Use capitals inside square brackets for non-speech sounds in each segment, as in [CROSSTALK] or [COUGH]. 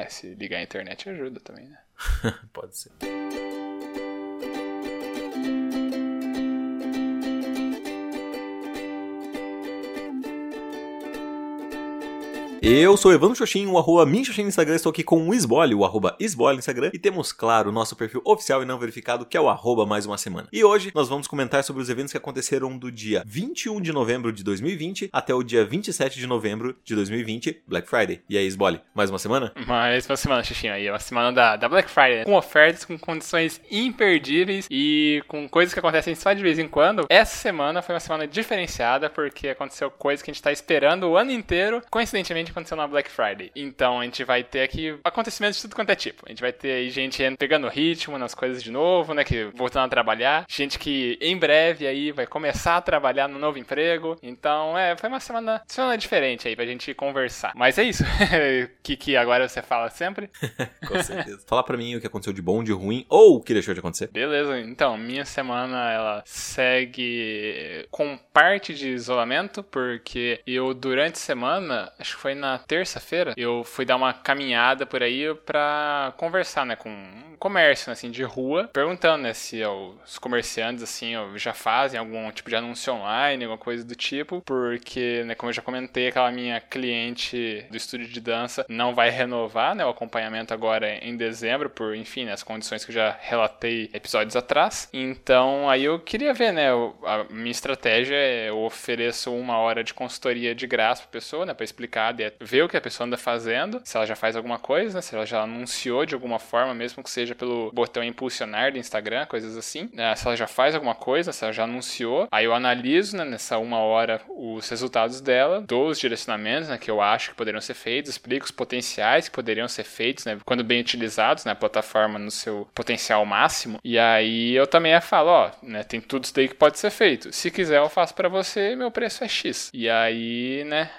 É, se ligar a internet ajuda também, né? [LAUGHS] Pode ser. Eu sou Evandro Xoxin, o arroba Minxoxin no Instagram, estou aqui com o Isbole, o arroba Isbole no Instagram, e temos, claro, o nosso perfil oficial e não verificado, que é o arroba mais uma semana. E hoje nós vamos comentar sobre os eventos que aconteceram do dia 21 de novembro de 2020 até o dia 27 de novembro de 2020, Black Friday. E aí, Isbole, mais uma semana? Mais uma semana, Xuxinho, aí, uma semana da, da Black Friday, com ofertas, com condições imperdíveis e com coisas que acontecem só de vez em quando. Essa semana foi uma semana diferenciada, porque aconteceu coisas que a gente está esperando o ano inteiro, coincidentemente aconteceu na Black Friday. Então a gente vai ter aqui acontecimentos de tudo quanto é tipo. A gente vai ter aí gente pegando ritmo nas coisas de novo, né? Que voltando a trabalhar. Gente que em breve aí vai começar a trabalhar no novo emprego. Então, é, foi uma semana, semana diferente aí pra gente conversar. Mas é isso. [LAUGHS] que, que agora você fala sempre. [LAUGHS] Com certeza. Fala pra mim o que aconteceu de bom, de ruim ou o que deixou de acontecer. Beleza, então, minha semana ela segue com parte de isolamento, porque eu durante a semana, acho que foi na terça-feira, eu fui dar uma caminhada por aí pra conversar, né, com um comércio, né, assim, de rua, perguntando, né, se os comerciantes, assim, já fazem algum tipo de anúncio online, alguma coisa do tipo, porque, né, como eu já comentei, aquela minha cliente do estúdio de dança não vai renovar, né, o acompanhamento agora em dezembro, por, enfim, né, as condições que eu já relatei episódios atrás. Então, aí eu queria ver, né, a minha estratégia é eu ofereço uma hora de consultoria de graça pra pessoa, né, pra explicar, ver o que a pessoa anda fazendo, se ela já faz alguma coisa, né, se ela já anunciou de alguma forma, mesmo que seja pelo botão impulsionar do Instagram, coisas assim, né, se ela já faz alguma coisa, se ela já anunciou, aí eu analiso, né, nessa uma hora os resultados dela, dou os direcionamentos, né, que eu acho que poderiam ser feitos, explico os potenciais que poderiam ser feitos, né, quando bem utilizados, né, a plataforma no seu potencial máximo, e aí eu também falo, ó, né, tem tudo isso daí que pode ser feito, se quiser eu faço para você, meu preço é X, e aí, né,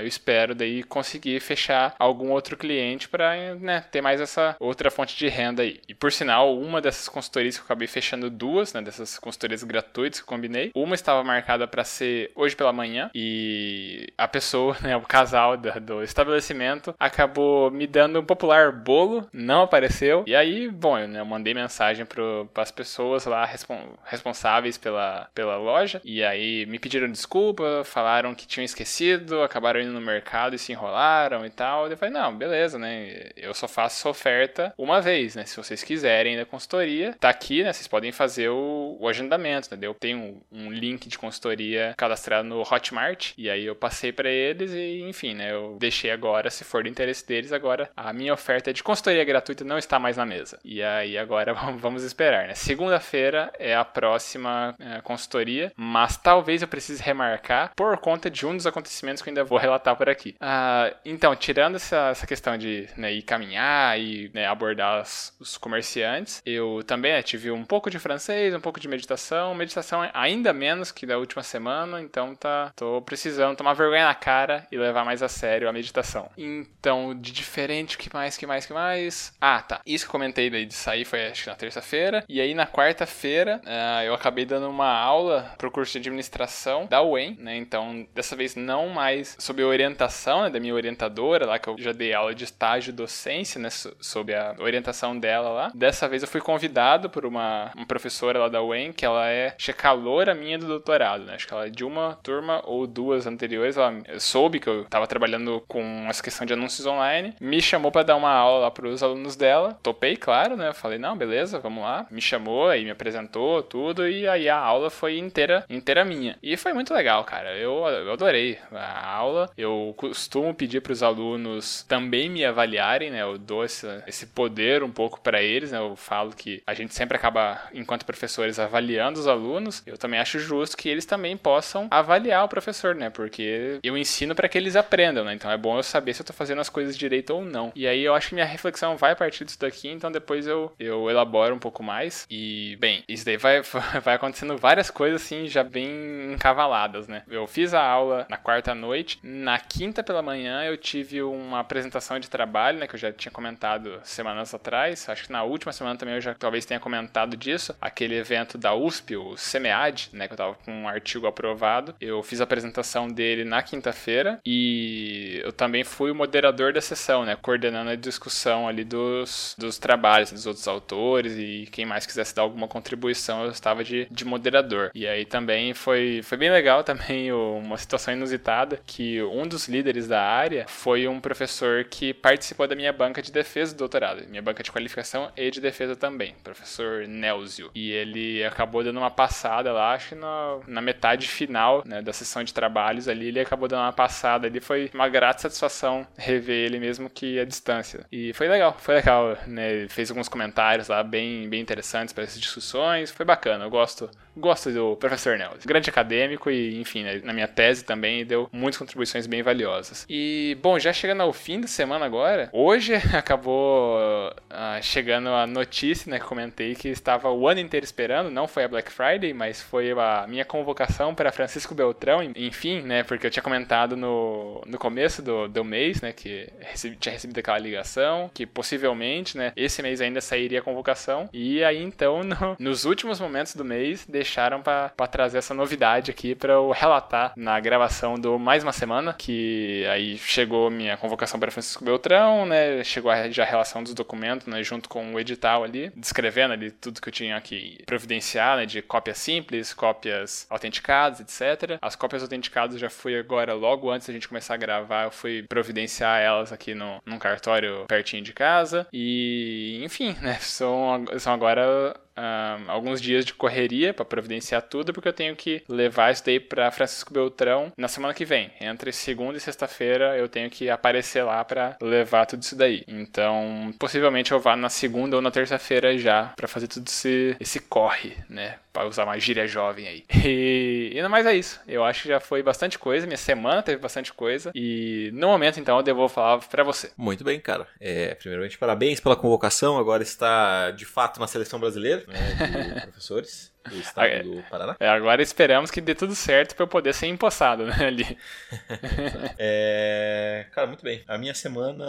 eu espero daí conseguir fechar algum outro cliente para né, ter mais essa outra fonte de renda aí. E por sinal, uma dessas consultorias que eu acabei fechando duas, né, dessas consultorias gratuitas que eu combinei, uma estava marcada para ser hoje pela manhã e a pessoa, [LAUGHS] né, o casal do, estabelecimento acabou me dando um popular bolo, não apareceu. E aí, bom, eu, né, eu mandei mensagem para as pessoas lá respon responsáveis pela, pela loja e aí me pediram desculpa, falaram que tinham esquecido, acabaram indo no mercado e se enrolaram e tal. Eu falei, não, beleza, né? Eu só faço essa oferta uma vez, né? Se vocês quiserem da consultoria, tá aqui, né? Vocês podem fazer o, o agendamento, né? Eu tenho um, um, link de consultoria cadastrado no Hotmart e aí eu passei para eles e, enfim, né? Eu deixei agora, se for do interesse deles, agora a minha oferta de consultoria gratuita não está mais na mesa. E aí agora [LAUGHS] vamos esperar, né? Segunda-feira é a próxima é, consultoria, mas talvez eu precise remarcar por conta de um dos acontecimentos que eu ainda vou relatar por aqui. Uh, então, tirando essa, essa questão de né, ir caminhar e né, abordar os, os, comerciantes, eu também né, tive um pouco de francês, um pouco de meditação. Meditação ainda menos que da última semana, então tá, tô precisando tomar vergonha na cara e levar mais a sério a meditação. Então, de diferente, que mais, que mais, que mais? Ah, tá. Isso que eu comentei daí de sair foi acho que na terça-feira. E aí na quarta-feira uh, eu acabei dando uma aula pro curso de administração da UEM, né? Então, dessa vez não mais sob orientação né, da minha orientadora lá, que eu já dei aula de estágio docência, né, sob a orientação dela lá. Dessa vez eu fui convidado por uma, uma professora lá da UEM, que ela é checalora minha do doutorado, né? Acho que ela é de uma turma ou duas anteriores, ela soube que eu estava trabalhando com essa questão de anúncios online, me chamou para dar uma aula lá para os alunos dela. Topei, claro, né? Falei, não, beleza, vamos lá. Me chamou, aí me apresentou tudo e aí a aula foi inteira, inteira minha. E foi muito legal, cara. Eu, eu adorei a aula. Eu costumo pedir para os alunos também me avaliarem, né? Eu dou esse, esse poder um pouco para eles, né? Eu falo que a gente sempre acaba, enquanto professores, avaliando os alunos. Eu também acho justo que eles também possam avaliar o professor, né? Porque eu ensino para que eles aprendam, né? Então é bom eu saber se eu tô fazendo as coisas direito ou não. E aí eu acho que minha reflexão vai partir disso daqui, então depois eu, eu elaboro um pouco mais. E, bem, isso daí vai, [LAUGHS] vai acontecendo várias coisas assim, já bem encavaladas, né? Eu fiz a aula na quarta noite, na quinta pela pela manhã eu tive uma apresentação de trabalho, né, que eu já tinha comentado semanas atrás. Acho que na última semana também eu já talvez tenha comentado disso. Aquele evento da USP, o SEMEAD, né, que eu tava com um artigo aprovado. Eu fiz a apresentação dele na quinta-feira e eu também fui o moderador da sessão, né, coordenando a discussão ali dos, dos trabalhos dos outros autores e quem mais quisesse dar alguma contribuição, eu estava de, de moderador. E aí também foi, foi bem legal [LAUGHS] também uma situação inusitada que um dos líderes da área foi um professor que participou da minha banca de defesa do doutorado, minha banca de qualificação e de defesa também, professor Nelzio. E ele acabou dando uma passada lá, acho que na, na metade final né, da sessão de trabalhos ali, ele acabou dando uma passada ali, foi uma grata satisfação rever ele mesmo que à distância. E foi legal, foi legal, né? Ele fez alguns comentários lá bem, bem interessantes para essas discussões, foi bacana, eu gosto gosto do professor Nelson. Grande acadêmico e, enfim, né, na minha tese também deu muitas contribuições bem valiosas. E, bom, já chegando ao fim da semana agora, hoje [LAUGHS] acabou uh, chegando a notícia, né, que comentei que estava o ano inteiro esperando, não foi a Black Friday, mas foi a minha convocação para Francisco Beltrão, enfim, né, porque eu tinha comentado no, no começo do, do mês, né, que recebi, tinha recebido aquela ligação, que possivelmente, né, esse mês ainda sairia a convocação, e aí então, [LAUGHS] no, nos últimos momentos do mês, deixaram para trazer essa novidade aqui para eu relatar na gravação do Mais Uma Semana, que aí chegou minha convocação para Francisco Beltrão, né? Chegou já a relação dos documentos, né? Junto com o edital ali, descrevendo ali tudo que eu tinha que providenciar, né? De cópias simples, cópias autenticadas, etc. As cópias autenticadas já fui agora, logo antes da gente começar a gravar, eu fui providenciar elas aqui no, num cartório pertinho de casa. E, enfim, né? [LAUGHS] São, são agora um, alguns dias de correria para providenciar tudo, porque eu tenho que levar isso daí para Francisco Beltrão na semana que vem. Entre segunda e sexta-feira eu tenho que aparecer lá para levar tudo isso daí. Então, possivelmente eu vá na segunda ou na terça-feira já para fazer tudo esse, esse corre, né? Para usar uma gíria jovem aí. [LAUGHS] E, e não mais é isso. Eu acho que já foi bastante coisa. Minha semana teve bastante coisa. E no momento, então, eu devo falar para você. Muito bem, cara. É, primeiramente, parabéns pela convocação. Agora está de fato na seleção brasileira né, de professores do estado do Paraná. É, agora esperamos que dê tudo certo para eu poder ser empossado, né, ali. [LAUGHS] é, cara, muito bem. A minha semana,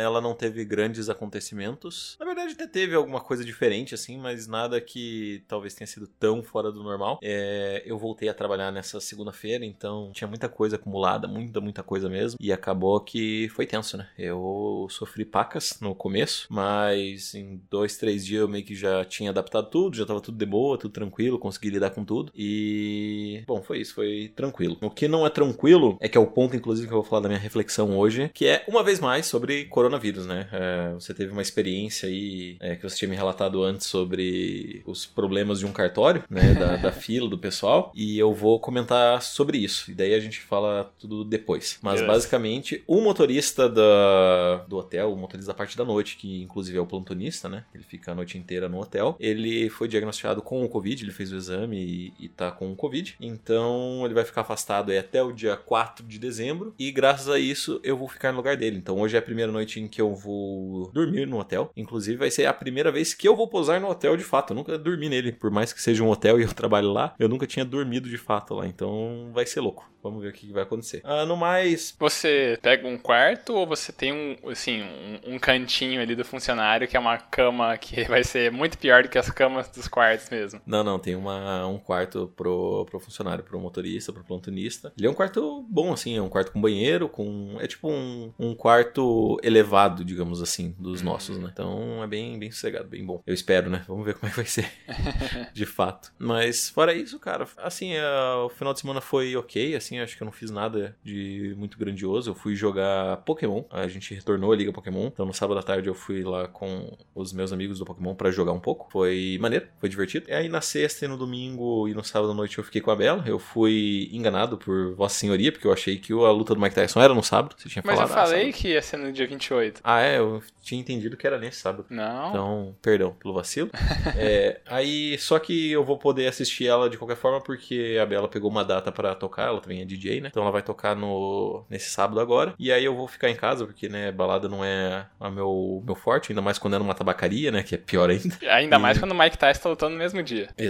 ela não teve grandes acontecimentos. Na verdade, até teve alguma coisa diferente, assim, mas nada que talvez tenha sido tão fora do normal. É, eu voltei a trabalhar nessa segunda-feira, então tinha muita coisa acumulada, muita, muita coisa mesmo. E acabou que foi tenso, né? Eu sofri pacas no começo, mas em dois, três dias eu meio que já tinha adaptado tudo, já tava tudo de boa, tudo tranquilo tranquilo, consegui lidar com tudo. E. Bom, foi isso, foi tranquilo. O que não é tranquilo é que é o ponto, inclusive, que eu vou falar da minha reflexão hoje, que é, uma vez mais, sobre coronavírus, né? É, você teve uma experiência aí é, que você tinha me relatado antes sobre os problemas de um cartório, né? Da, [LAUGHS] da fila, do pessoal. E eu vou comentar sobre isso. E daí a gente fala tudo depois. Mas, basicamente, o motorista da, do hotel, o motorista da parte da noite, que inclusive é o plantonista, né? Ele fica a noite inteira no hotel. Ele foi diagnosticado com o Covid Covid, ele fez o exame e, e tá com o Covid. Então ele vai ficar afastado aí até o dia 4 de dezembro. E graças a isso eu vou ficar no lugar dele. Então hoje é a primeira noite em que eu vou dormir no hotel. Inclusive vai ser a primeira vez que eu vou posar no hotel de fato. Eu nunca dormi nele. Por mais que seja um hotel e eu trabalhe lá, eu nunca tinha dormido de fato lá. Então vai ser louco. Vamos ver o que vai acontecer. Ah, no mais. Você pega um quarto ou você tem um, assim, um, um, cantinho ali do funcionário que é uma cama que [LAUGHS] vai ser muito pior do que as camas dos quartos mesmo? Não, não. Tem uma, um quarto pro, pro funcionário, pro motorista, pro plantonista. Ele é um quarto bom, assim. É um quarto com banheiro, com. É tipo um, um quarto elevado, digamos assim, dos hum. nossos, né? Então é bem, bem sossegado, bem bom. Eu espero, né? Vamos ver como é que vai ser. [LAUGHS] de fato. Mas fora isso, cara, assim, é, o final de semana foi ok, assim assim, acho que eu não fiz nada de muito grandioso. Eu fui jogar Pokémon, a gente retornou a Liga Pokémon. Então no sábado à tarde eu fui lá com os meus amigos do Pokémon para jogar um pouco. Foi maneiro, foi divertido. E aí na sexta e no domingo e no sábado à noite eu fiquei com a Bela. Eu fui enganado por Vossa Senhoria, porque eu achei que a luta do Mike Tyson era no sábado. Você tinha Mas falado. Mas eu falei ah, que ia ser no dia 28. Ah, é? Eu tinha entendido que era nesse sábado. Não. Então, perdão pelo vacilo. [LAUGHS] é, aí, só que eu vou poder assistir ela de qualquer forma, porque a Bela pegou uma data para tocar, ela também é DJ, né? Então ela vai tocar no nesse sábado agora. E aí eu vou ficar em casa, porque, né, balada não é a meu, meu forte, ainda mais quando é numa tabacaria, né? Que é pior ainda. Ainda e... mais quando o Mike Tyson tá lutando no mesmo dia. Exatamente,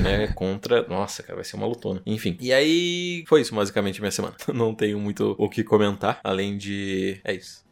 né? [LAUGHS] Contra. Nossa, cara, vai ser uma lutona. Enfim. E aí, foi isso basicamente minha semana. [LAUGHS] Não tenho muito o que comentar, além de. É isso.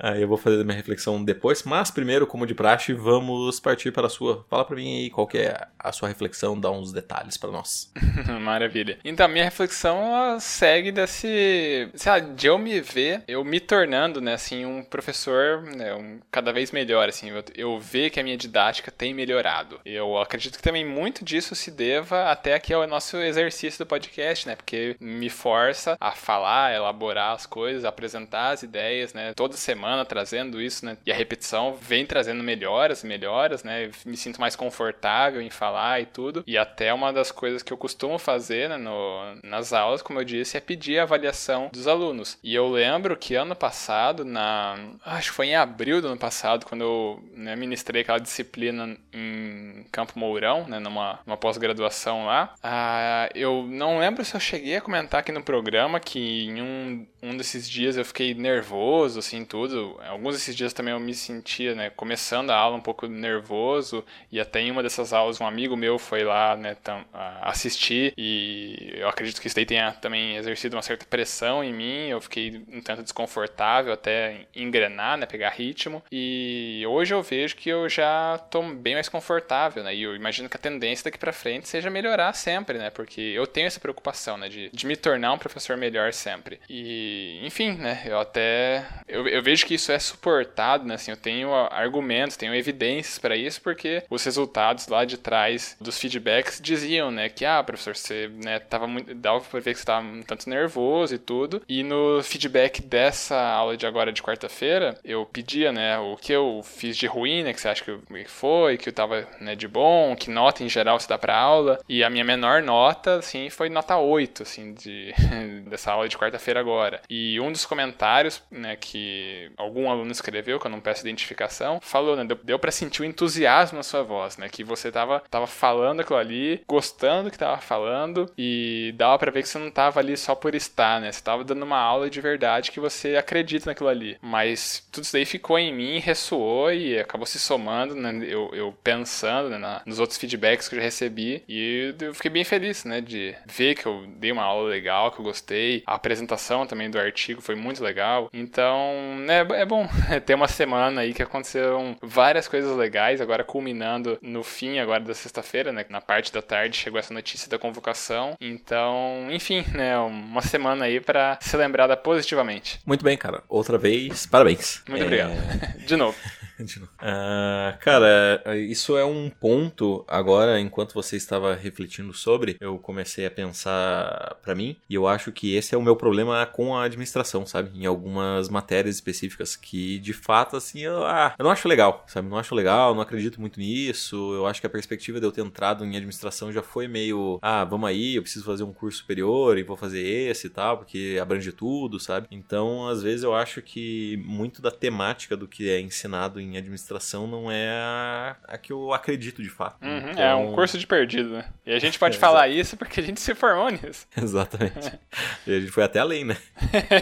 Aí eu vou fazer minha reflexão depois, mas primeiro, como de praxe, vamos partir para a sua. Fala para mim aí qual que é a sua reflexão, dá uns detalhes para nós. [LAUGHS] Maravilha. Então, minha reflexão segue desse, sei lá, de eu me ver, eu me tornando, né, assim, um professor, né, um, cada vez melhor, assim, eu, eu ver que a minha didática tem melhorado. Eu acredito que também muito disso se deva até aqui ao nosso exercício do podcast, né, porque me força a falar, elaborar as coisas, apresentar as ideias, né, toda semana semana trazendo isso, né? E a repetição vem trazendo melhoras, melhoras, né? me sinto mais confortável em falar e tudo. E até uma das coisas que eu costumo fazer né, no, nas aulas, como eu disse, é pedir a avaliação dos alunos. E eu lembro que ano passado, na acho que foi em abril do ano passado, quando eu né, ministrei aquela disciplina em Campo Mourão, né, numa, numa pós-graduação lá, ah, eu não lembro se eu cheguei a comentar aqui no programa que em um, um desses dias eu fiquei nervoso, assim, tudo Alguns desses dias também eu me sentia, né, começando a aula um pouco nervoso, e até em uma dessas aulas um amigo meu foi lá, né, assistir, e eu acredito que isso daí tenha também exercido uma certa pressão em mim, eu fiquei um tanto desconfortável até engrenar, né, pegar ritmo, e hoje eu vejo que eu já tô bem mais confortável, né, e eu imagino que a tendência daqui para frente seja melhorar sempre, né, porque eu tenho essa preocupação, né, de, de me tornar um professor melhor sempre. E, enfim, né, eu até, eu, eu vejo que isso é suportado, né? Assim, eu tenho argumentos, tenho evidências para isso, porque os resultados lá de trás dos feedbacks diziam, né, que ah, professor, você, né, tava muito, dava para ver que você tava um tanto nervoso e tudo. E no feedback dessa aula de agora de quarta-feira, eu pedia, né, o que eu fiz de ruim, né, que você acha que foi, que eu tava, né, de bom, que nota em geral você dá para aula. E a minha menor nota, assim, foi nota 8, assim, de [LAUGHS] dessa aula de quarta-feira agora. E um dos comentários, né, que algum aluno escreveu, que eu não peço identificação, falou, né? Deu, deu para sentir o entusiasmo na sua voz, né? Que você tava, tava falando aquilo ali, gostando do que tava falando, e dava para ver que você não tava ali só por estar, né? Você tava dando uma aula de verdade que você acredita naquilo ali. Mas tudo isso daí ficou em mim, ressoou e acabou se somando, né? Eu, eu pensando né, na, nos outros feedbacks que eu já recebi, e eu fiquei bem feliz, né? De ver que eu dei uma aula legal, que eu gostei. A apresentação também do artigo foi muito legal. Então, né, é bom [LAUGHS] ter uma semana aí que aconteceram várias coisas legais, agora culminando no fim agora da sexta-feira, né? Na parte da tarde chegou essa notícia da convocação. Então, enfim, né? Uma semana aí para ser lembrada positivamente. Muito bem, cara. Outra vez, parabéns. Muito é... obrigado. [LAUGHS] De novo. [LAUGHS] Uh, cara, isso é um ponto agora, enquanto você estava refletindo sobre, eu comecei a pensar para mim, e eu acho que esse é o meu problema com a administração, sabe? Em algumas matérias específicas que, de fato, assim, eu, ah, eu não acho legal, sabe? Não acho legal, não acredito muito nisso. Eu acho que a perspectiva de eu ter entrado em administração já foi meio, ah, vamos aí, eu preciso fazer um curso superior e vou fazer esse e tal, porque abrange tudo, sabe? Então, às vezes eu acho que muito da temática do que é ensinado em em administração não é a, a que eu acredito de fato. Uhum, então... É um curso de perdido, né? E a gente [LAUGHS] pode é, falar isso porque a gente se formou nisso. [LAUGHS] Exatamente. e a gente foi até além, né?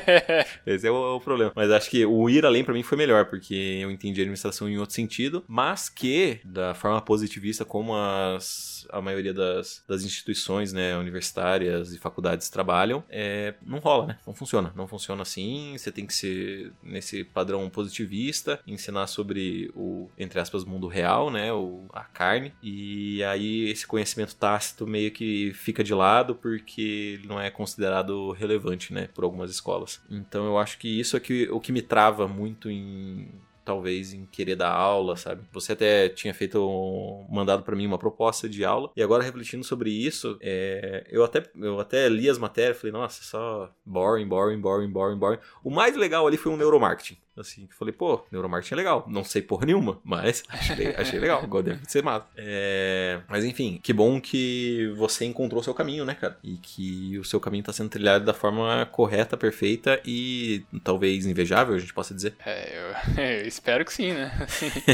[LAUGHS] Esse é o, o, problema. Mas acho que o ir além para mim foi melhor, porque eu entendi a administração em outro sentido, mas que, da forma positivista como as, a maioria das, das instituições né, universitárias e faculdades trabalham, é, não rola, né? Não funciona. Não funciona assim. Você tem que ser nesse padrão positivista, ensinar sobre sobre o, entre aspas, mundo real, né? O, a carne. E aí esse conhecimento tácito meio que fica de lado porque não é considerado relevante, né? Por algumas escolas. Então eu acho que isso é que, o que me trava muito em talvez em querer dar aula, sabe? Você até tinha feito um, mandado para mim uma proposta de aula e agora refletindo sobre isso, é, eu até eu até li as matérias, falei nossa, só boring, boring, boring, boring, boring. O mais legal ali foi um neuromarketing. Assim, que falei, pô, neuromarketing é legal. Não sei porra nenhuma, mas [LAUGHS] achei, achei legal. Igual deve ser massa. É... Mas enfim, que bom que você encontrou o seu caminho, né, cara? E que o seu caminho tá sendo trilhado da forma correta, perfeita e talvez invejável, a gente possa dizer. É, eu, [LAUGHS] eu espero que sim, né?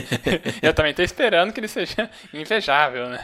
[LAUGHS] eu também tô esperando que ele seja invejável, né?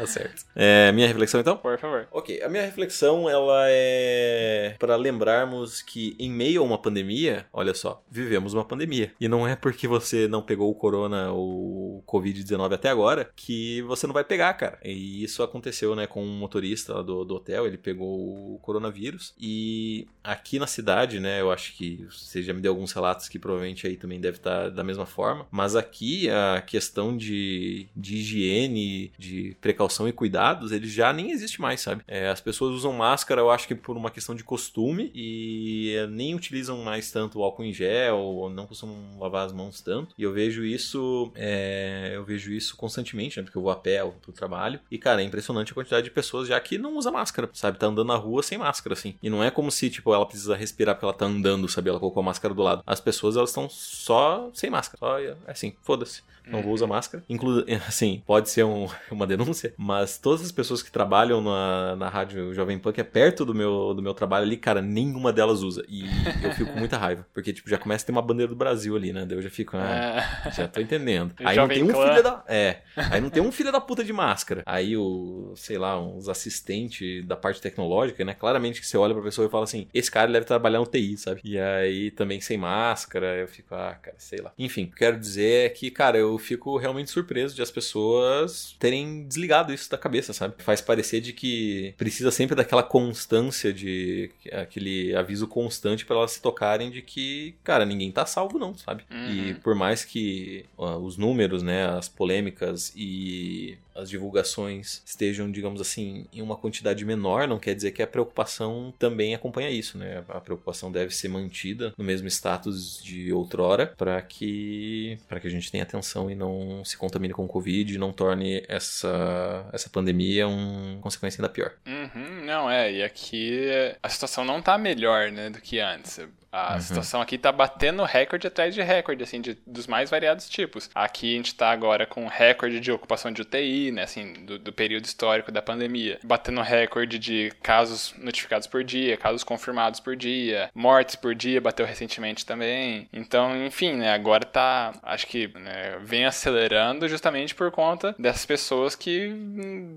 Tá certo. É, minha reflexão então? Por favor. Ok, a minha reflexão ela é para lembrarmos que em meio a uma pandemia, olha só, vivemos uma pandemia. E não é porque você não pegou o corona ou o Covid-19 até agora que você não vai pegar, cara. E isso aconteceu, né, com um motorista do, do hotel, ele pegou o coronavírus. E aqui na cidade, né, eu acho que você já me deu alguns relatos que provavelmente aí também deve estar da mesma forma. Mas aqui a questão de, de higiene, de precaução e cuidados, ele já nem existe mais, sabe? É, as pessoas usam máscara, eu acho que por uma questão de costume e nem utilizam mais tanto álcool em gel, ou não costumam lavar as mãos tanto. E eu vejo isso, é, eu vejo isso constantemente, né? Porque eu vou a pé pro trabalho. E, cara, é impressionante a quantidade de pessoas já que não usa máscara, sabe? Tá andando na rua sem máscara, assim. E não é como se, tipo, ela precisa respirar porque ela tá andando, sabe? Ela colocou a máscara do lado. As pessoas, elas estão só sem máscara. Só, é assim, foda-se não vou usar máscara. Inclu [LAUGHS] assim, pode ser um, [LAUGHS] uma denúncia, mas todas as pessoas que trabalham na, na rádio Jovem Pan, que é perto do meu, do meu trabalho ali, cara, nenhuma delas usa. E eu fico com muita raiva. Porque, tipo, já começa a ter uma bandeira do Brasil ali, né? Daí eu já fico, ah, é. já tô entendendo. [LAUGHS] Aí não tem um filho da. É. Aí não tem um filho da puta de máscara. Aí o, sei lá, os assistentes da parte tecnológica, né? Claramente que você olha pra pessoa e fala assim: esse cara deve trabalhar no TI, sabe? E aí também sem máscara, eu fico, ah, cara, sei lá. Enfim, quero dizer é que, cara, eu fico realmente surpreso de as pessoas terem desligado isso da cabeça, sabe? Faz parecer de que precisa sempre daquela constância de aquele aviso constante para elas se tocarem de que, cara, ninguém tá salvo não, sabe? Uhum. E por mais que uh, os números, né, as polêmicas e as divulgações estejam, digamos assim, em uma quantidade menor, não quer dizer que a preocupação também acompanha isso, né? A preocupação deve ser mantida no mesmo status de outrora para que para que a gente tenha atenção e não se contamine com o Covid e não torne essa essa pandemia uma consequência ainda pior. Uhum, não é, e aqui a situação não tá melhor, né, do que antes. A uhum. situação aqui tá batendo recorde atrás de recorde, assim, de, dos mais variados tipos. Aqui a gente tá agora com recorde de ocupação de UTI, né, assim, do, do período histórico da pandemia. Batendo recorde de casos notificados por dia, casos confirmados por dia, mortes por dia, bateu recentemente também. Então, enfim, né, agora tá, acho que né, vem acelerando justamente por conta dessas pessoas que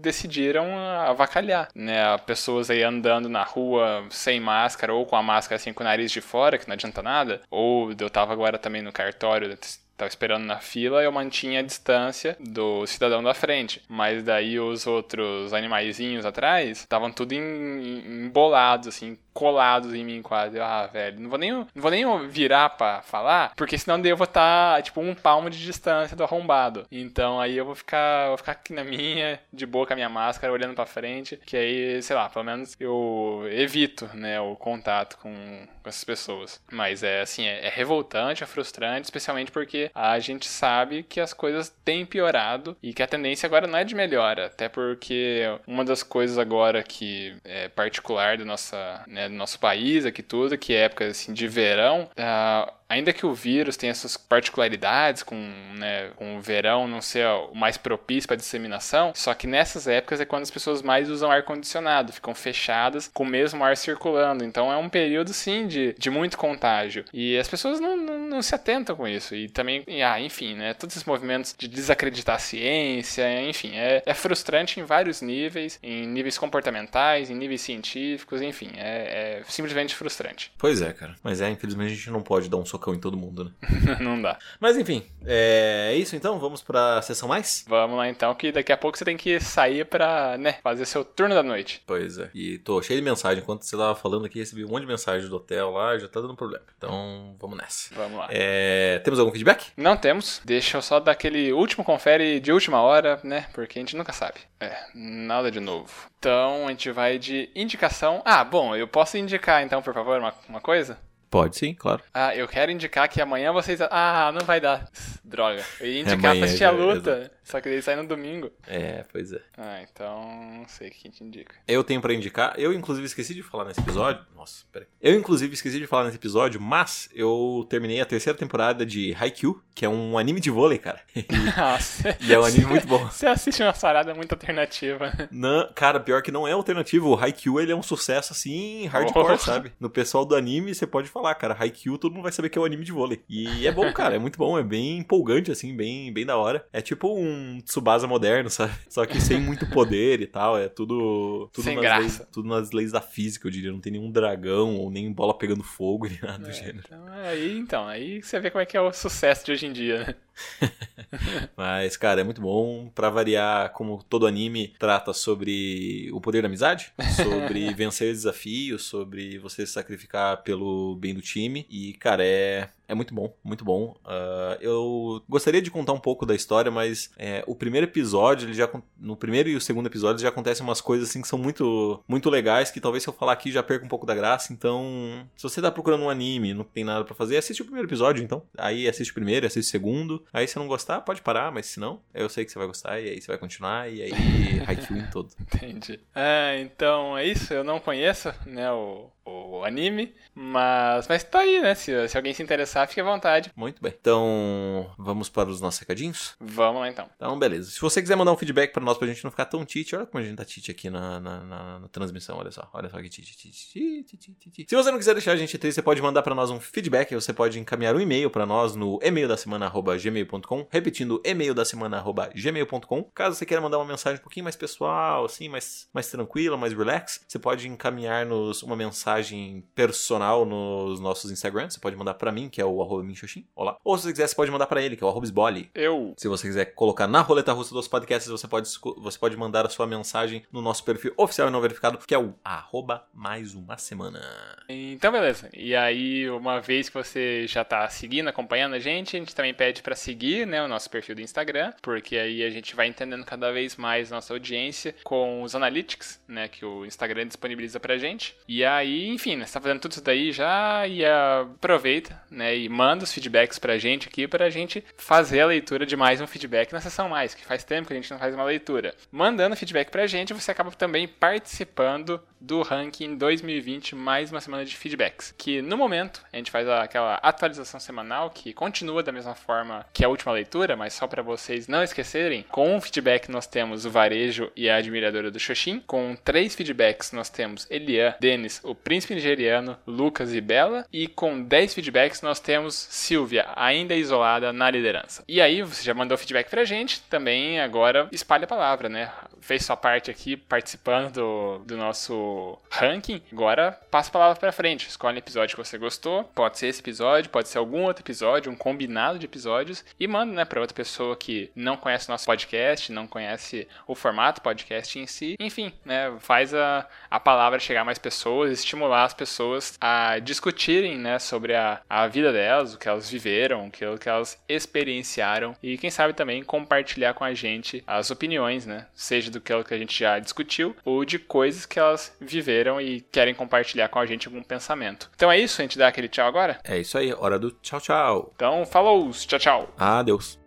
decidiram avacalhar, né, pessoas aí andando na rua sem máscara ou com a máscara assim com o nariz de fora, que não adianta nada, ou eu tava agora também no cartório tava esperando na fila, eu mantinha a distância do cidadão da frente. Mas daí os outros animaizinhos atrás estavam tudo embolados, assim, colados em mim quase. Ah, velho, não vou nem, não vou nem virar pra falar, porque senão daí eu vou estar, tá, tipo, um palmo de distância do arrombado. Então aí eu vou ficar, vou ficar aqui na minha, de boa com a minha máscara, olhando pra frente, que aí, sei lá, pelo menos eu evito, né, o contato com, com essas pessoas. Mas é, assim, é, é revoltante, é frustrante, especialmente porque a gente sabe que as coisas têm piorado e que a tendência agora não é de melhora, até porque uma das coisas agora que é particular da nossa, né, do nosso país aqui tudo, que é época assim, de verão, uh, ainda que o vírus tenha suas particularidades, com, né, com o verão não ser o mais propício para disseminação, só que nessas épocas é quando as pessoas mais usam ar-condicionado, ficam fechadas com o mesmo ar circulando. Então é um período, sim, de, de muito contágio. E as pessoas não, não, não se atentam com isso. E também, ah, enfim, né, todos esses movimentos de desacreditar a ciência, enfim, é, é frustrante em vários níveis, em níveis comportamentais, em níveis científicos, enfim, é, é simplesmente frustrante. Pois é, cara. Mas é, infelizmente a gente não pode dar um socão em todo mundo, né? [LAUGHS] não dá. Mas enfim, é isso então? Vamos pra sessão mais? Vamos lá então, que daqui a pouco você tem que sair pra, né, fazer seu turno da noite. Pois é. E tô cheio de mensagem. Enquanto você tava falando aqui, recebi um monte de mensagem do hotel lá, já tá dando problema. Então, vamos nessa. Vamos lá. É... Temos algum feedback? Não temos. Deixa eu só dar aquele último confere de última hora, né? Porque a gente nunca sabe. É, nada de novo. Então, a gente vai de indicação. Ah, bom, eu posso indicar então, por favor, uma, uma coisa? Pode sim, claro. Ah, eu quero indicar que amanhã vocês. Ah, não vai dar. [LAUGHS] Droga. Eu ia indicar pra assistir a luta. Exato. Só que ele sai no domingo. É, pois é. Ah, então não sei o que a gente indica. Eu tenho para indicar. Eu, inclusive, esqueci de falar nesse episódio. Nossa, peraí. Eu, inclusive, esqueci de falar nesse episódio, mas eu terminei a terceira temporada de Haikyuu, que é um anime de vôlei, cara. [LAUGHS] E, Nossa. e é um anime muito bom. Você assiste uma parada muito alternativa. Não, cara, pior que não é alternativo. O Haikyuu, ele é um sucesso, assim, hardcore, oh. sabe? No pessoal do anime, você pode falar, cara, Haikyuu, todo mundo vai saber que é um anime de vôlei. E é bom, cara, é muito bom, é bem empolgante, assim, bem, bem da hora. É tipo um Tsubasa moderno, [LAUGHS] sabe? Só que sem muito poder e tal. É tudo. tudo Sem nas graça. Leis, tudo nas leis da física, eu diria. Não tem nenhum dragão ou nem bola pegando fogo, [LAUGHS] nem nada do É, gênero. então, aí, então, aí você vê como é que é o sucesso de hoje em dia, né? [LAUGHS] Mas, cara, é muito bom. Pra variar, como todo anime trata sobre o poder da amizade, sobre [LAUGHS] vencer desafios, sobre você se sacrificar pelo bem do time. E, cara, é. É muito bom, muito bom. Ah, eu gostaria de contar um pouco da história, mas é, o primeiro episódio, ele já no primeiro e o segundo episódio já acontecem umas coisas assim que são muito, muito legais, que talvez se eu falar aqui já perca um pouco da graça. Então, se você tá procurando um anime, e não tem nada pra fazer, assiste o primeiro episódio, então. Aí assiste o primeiro, assiste o segundo. Aí se não gostar, pode parar, mas se não, eu sei que você vai gostar, e aí você vai continuar, e aí [LAUGHS] Haikyuu em todo. Entendi. Ah, então é isso. Eu não conheço, né, o, o anime, mas, mas tá aí, né? Se, se alguém se interessar, fique à vontade. Muito bem. Então, vamos para os nossos recadinhos? Vamos lá então. Então, beleza. Se você quiser mandar um feedback pra nós, pra gente não ficar tão tite, olha como a gente tá tite aqui na, na, na- na transmissão, olha só. Olha só que tite, tite, tite, tite, tite. Se você não quiser deixar a gente triste, você pode mandar pra nós um feedback, você pode encaminhar um e-mail pra nós no e-mail da semana arroba gmail.com, repetindo e-mail da semana arroba gmail.com. Caso você queira mandar uma mensagem um pouquinho mais pessoal, assim, mais, mais tranquila, mais relax, você pode encaminhar-nos uma mensagem personal nos nossos Instagrams, você pode mandar pra mim, que é o arroba minxoxin, olá. Ou se você quiser, você pode mandar pra ele, que é o arroba. Eu. Se você quiser colocar na roleta russa dos podcasts, você pode, você pode mandar a sua mensagem no nosso perfil oficial e não verificado, que é o arroba mais uma semana. Então, beleza. E aí, uma vez que você já tá seguindo, acompanhando a gente, a gente também pede pra seguir, né, o nosso perfil do Instagram, porque aí a gente vai entendendo cada vez mais nossa audiência com os analytics, né, que o Instagram disponibiliza pra gente. E aí, enfim, né, você tá fazendo tudo isso daí já e aproveita, né, e manda os feedbacks pra gente aqui pra gente fazer a leitura de mais um feedback na sessão mais, que faz tempo que a gente não faz uma leitura. Mandando feedback pra gente, você acaba também participando do ranking 2020, mais uma semana de feedbacks. Que no momento a gente faz aquela atualização semanal que continua da mesma forma que a última leitura, mas só para vocês não esquecerem. Com um feedback nós temos o Varejo e a Admiradora do Xoxin. Com três feedbacks nós temos Elian, Denis, o Príncipe Nigeriano, Lucas e Bela. E com 10 feedbacks nós temos Silvia, ainda isolada na liderança. E aí, você já mandou feedback pra gente, também agora espalha a palavra, né? Fez sua parte aqui participando do, do nosso ranking, agora passa a palavra pra frente. Escolhe um episódio que você gostou, pode ser esse episódio, pode ser algum outro episódio, um combinado de episódios, e manda, né, pra outra pessoa que não conhece o nosso podcast, não conhece o formato podcast em si. Enfim, né, faz a, a palavra chegar a mais pessoas, estimular as pessoas a discutirem, né, sobre a, a vida delas, o que elas viveram, o que, o que elas experienciaram, e quem sabe também compartilhar com a gente as opiniões, né, seja do que a gente já discutiu, ou de coisas que elas viveram e querem compartilhar com a gente algum pensamento. Então é isso, a gente dá aquele tchau agora? É isso aí, hora do tchau, tchau. Então, falou, tchau, tchau! Adeus.